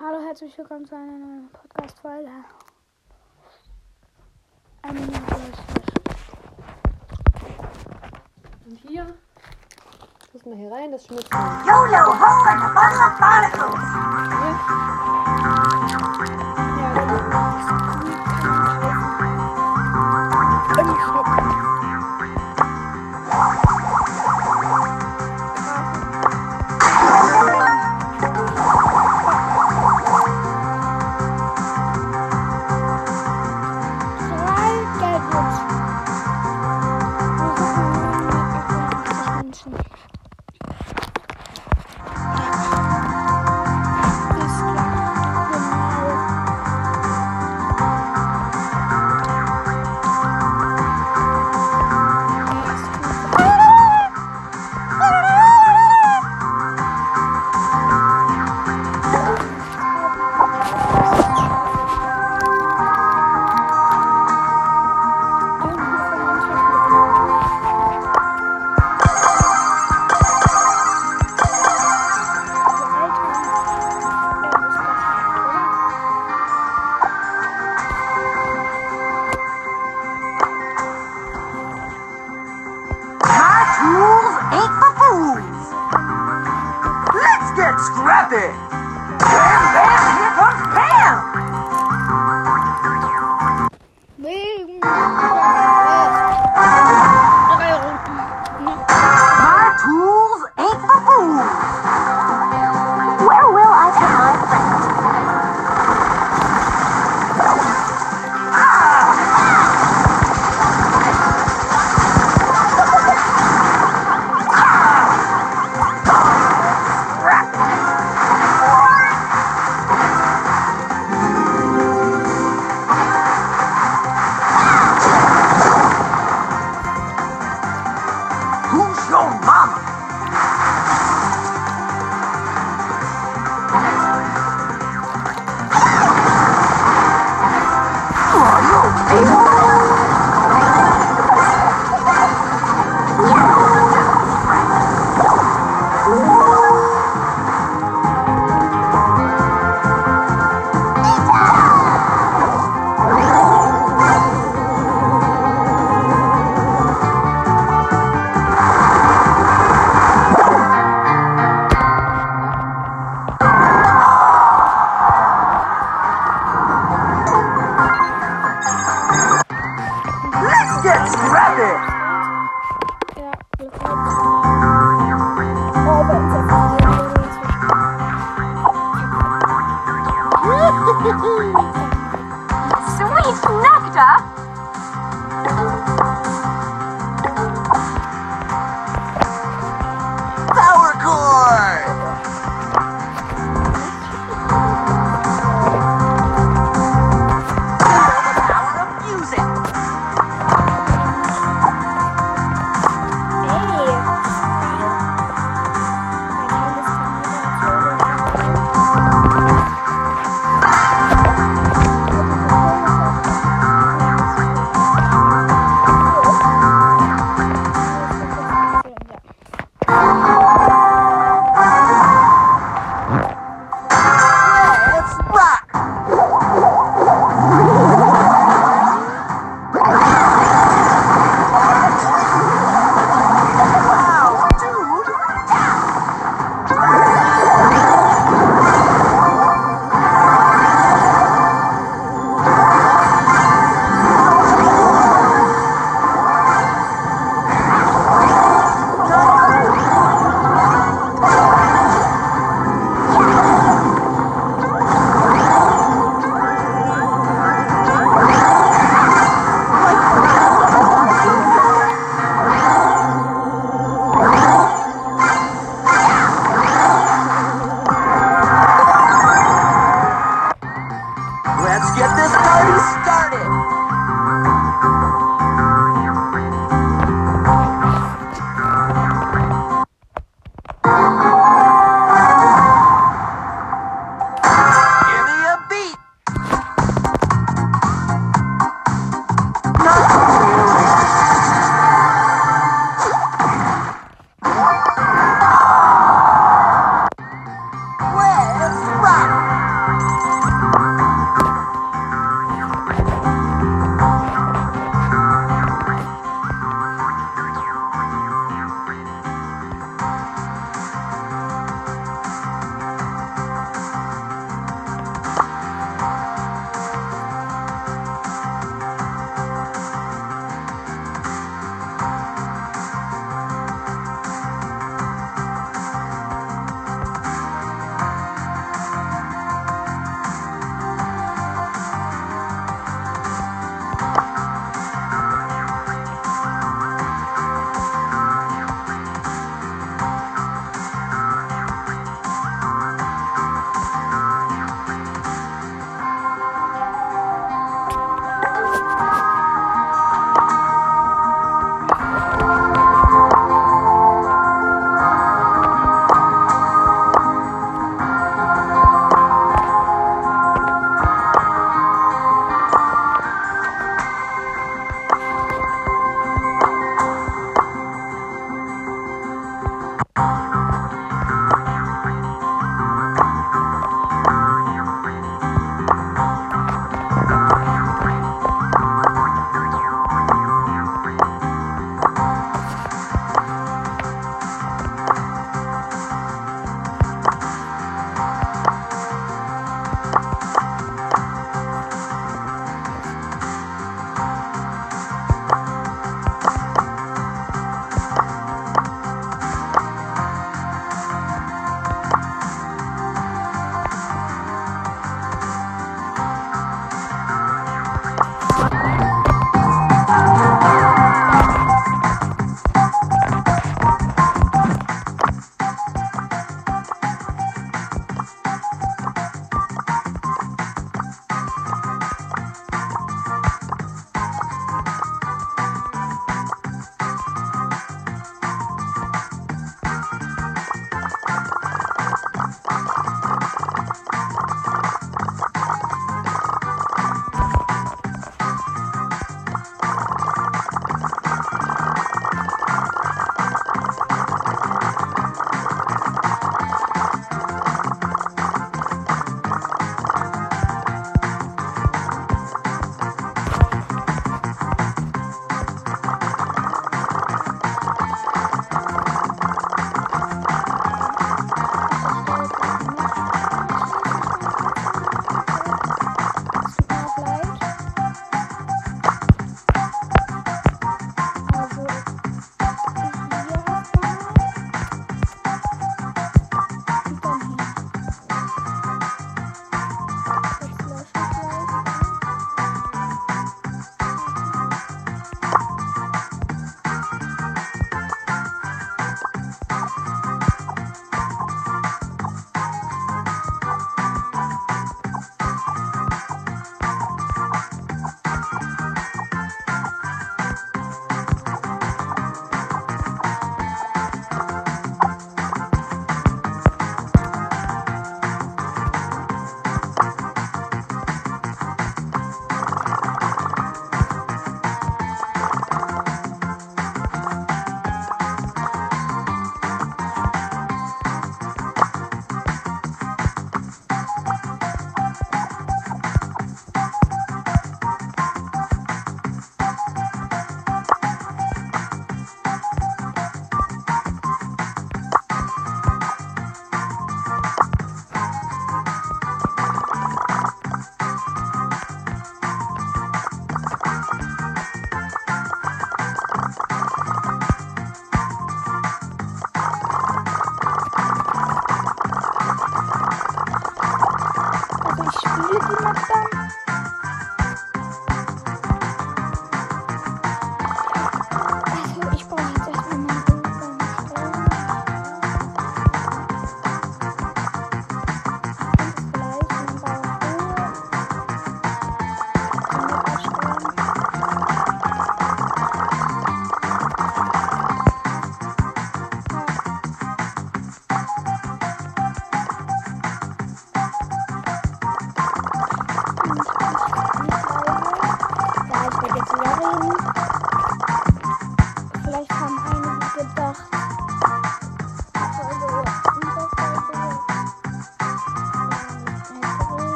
Hallo, herzlich willkommen zu einer neuen Podcast-Folge. Und hier, das mal hier rein, das schmeckt. YOLO, ho, like a bottle of barnacles! Stop it!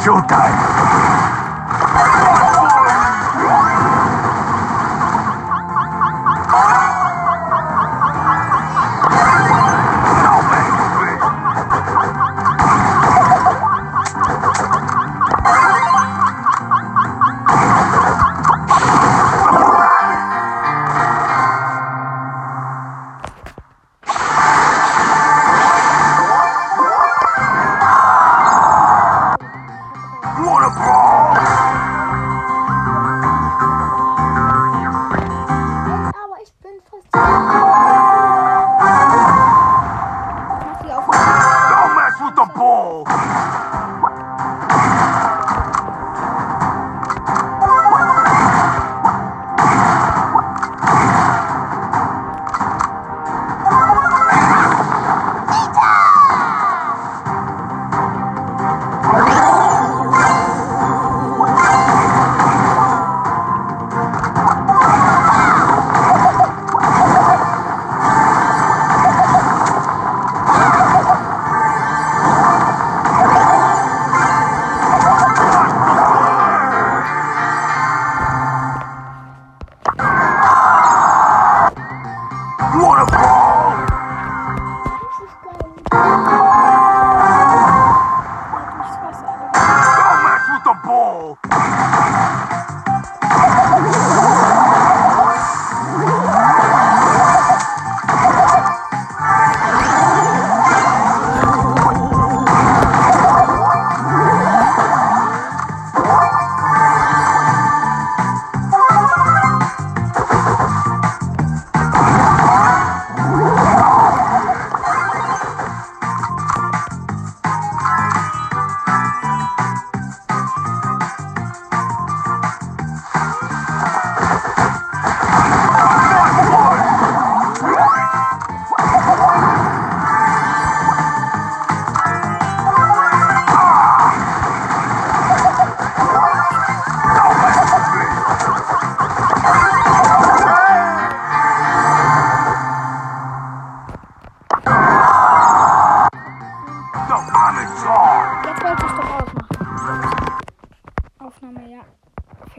Showtime. Thank you.